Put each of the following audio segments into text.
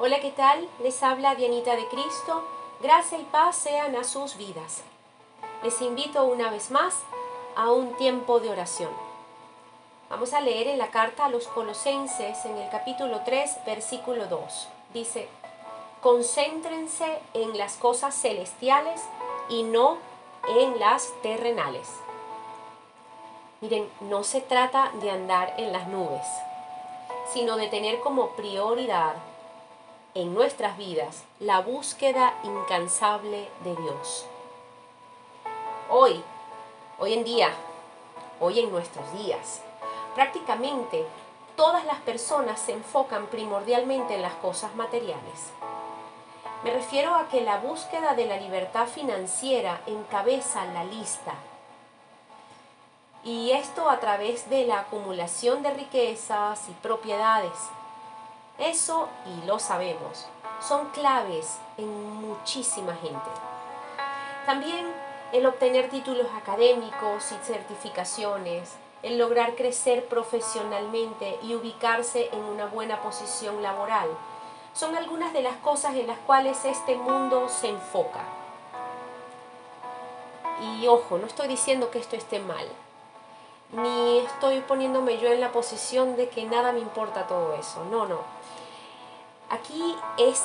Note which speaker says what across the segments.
Speaker 1: Hola, ¿qué tal? Les habla Dianita de Cristo. Gracia y paz sean a sus vidas. Les invito una vez más a un tiempo de oración. Vamos a leer en la carta a los colosenses en el capítulo 3, versículo 2. Dice, concéntrense en las cosas celestiales y no en las terrenales. Miren, no se trata de andar en las nubes, sino de tener como prioridad en nuestras vidas la búsqueda incansable de Dios. Hoy, hoy en día, hoy en nuestros días, prácticamente todas las personas se enfocan primordialmente en las cosas materiales. Me refiero a que la búsqueda de la libertad financiera encabeza la lista. Y esto a través de la acumulación de riquezas y propiedades. Eso, y lo sabemos, son claves en muchísima gente. También el obtener títulos académicos y certificaciones, el lograr crecer profesionalmente y ubicarse en una buena posición laboral, son algunas de las cosas en las cuales este mundo se enfoca. Y ojo, no estoy diciendo que esto esté mal, ni estoy poniéndome yo en la posición de que nada me importa todo eso, no, no. Aquí es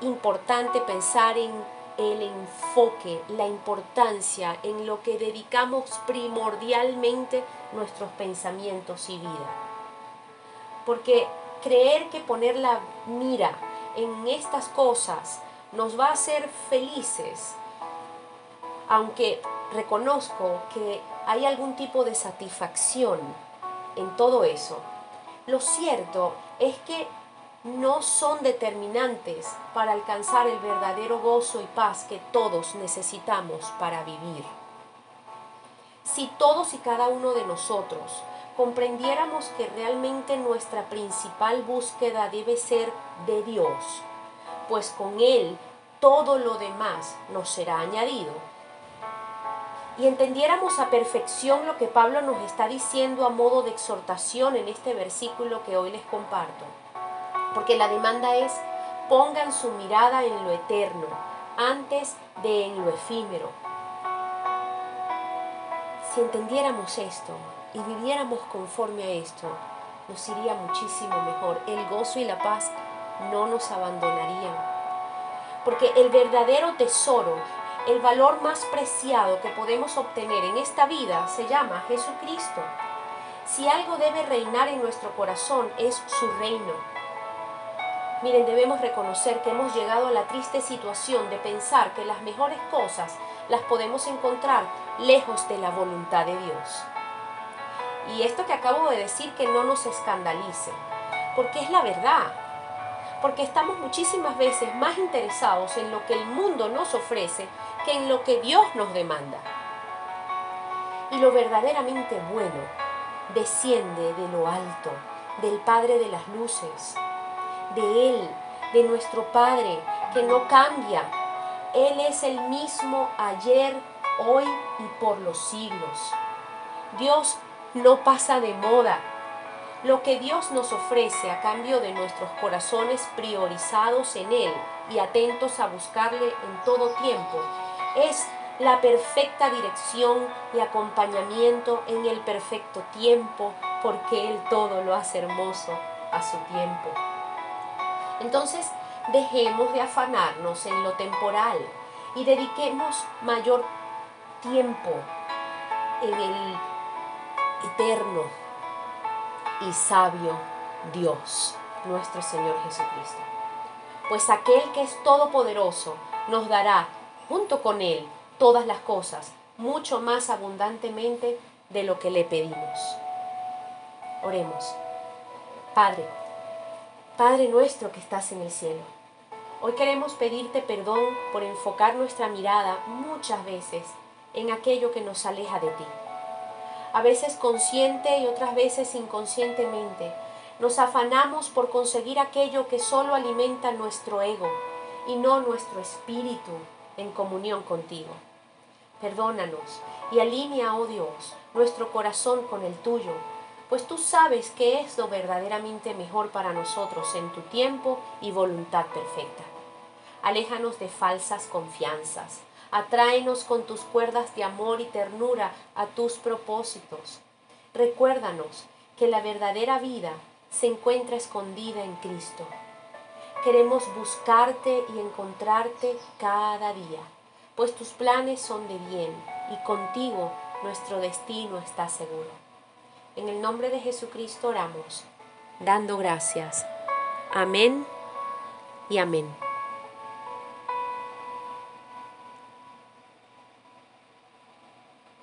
Speaker 1: importante pensar en el enfoque, la importancia en lo que dedicamos primordialmente nuestros pensamientos y vida. Porque creer que poner la mira en estas cosas nos va a hacer felices, aunque reconozco que hay algún tipo de satisfacción en todo eso, lo cierto es que no son determinantes para alcanzar el verdadero gozo y paz que todos necesitamos para vivir. Si todos y cada uno de nosotros comprendiéramos que realmente nuestra principal búsqueda debe ser de Dios, pues con Él todo lo demás nos será añadido. Y entendiéramos a perfección lo que Pablo nos está diciendo a modo de exhortación en este versículo que hoy les comparto. Porque la demanda es, pongan su mirada en lo eterno, antes de en lo efímero. Si entendiéramos esto, y viviéramos conforme a esto, nos iría muchísimo mejor. El gozo y la paz no nos abandonarían. Porque el verdadero tesoro, el valor más preciado que podemos obtener en esta vida se llama Jesucristo. Si algo debe reinar en nuestro corazón es su reino. Miren, debemos reconocer que hemos llegado a la triste situación de pensar que las mejores cosas las podemos encontrar lejos de la voluntad de Dios. Y esto que acabo de decir que no nos escandalice, porque es la verdad. Porque estamos muchísimas veces más interesados en lo que el mundo nos ofrece en lo que Dios nos demanda. Y lo verdaderamente bueno desciende de lo alto, del Padre de las Luces, de Él, de nuestro Padre, que no cambia. Él es el mismo ayer, hoy y por los siglos. Dios no pasa de moda. Lo que Dios nos ofrece a cambio de nuestros corazones priorizados en Él y atentos a buscarle en todo tiempo es la perfecta dirección y acompañamiento en el perfecto tiempo, porque Él todo lo hace hermoso a su tiempo. Entonces, dejemos de afanarnos en lo temporal y dediquemos mayor tiempo en el eterno y sabio Dios, nuestro Señor Jesucristo. Pues aquel que es todopoderoso nos dará junto con Él todas las cosas, mucho más abundantemente de lo que le pedimos. Oremos. Padre, Padre nuestro que estás en el cielo, hoy queremos pedirte perdón por enfocar nuestra mirada muchas veces en aquello que nos aleja de ti a veces consciente y otras veces inconscientemente. Nos afanamos por conseguir aquello que solo alimenta nuestro ego y no nuestro espíritu en comunión contigo. Perdónanos y alinea, oh Dios, nuestro corazón con el tuyo, pues tú sabes que es lo verdaderamente mejor para nosotros en tu tiempo y voluntad perfecta. Aléjanos de falsas confianzas. Atráenos con tus cuerdas de amor y ternura a tus propósitos. Recuérdanos que la verdadera vida se encuentra escondida en Cristo. Queremos buscarte y encontrarte cada día, pues tus planes son de bien y contigo nuestro destino está seguro. En el nombre de Jesucristo oramos, dando gracias. Amén y amén.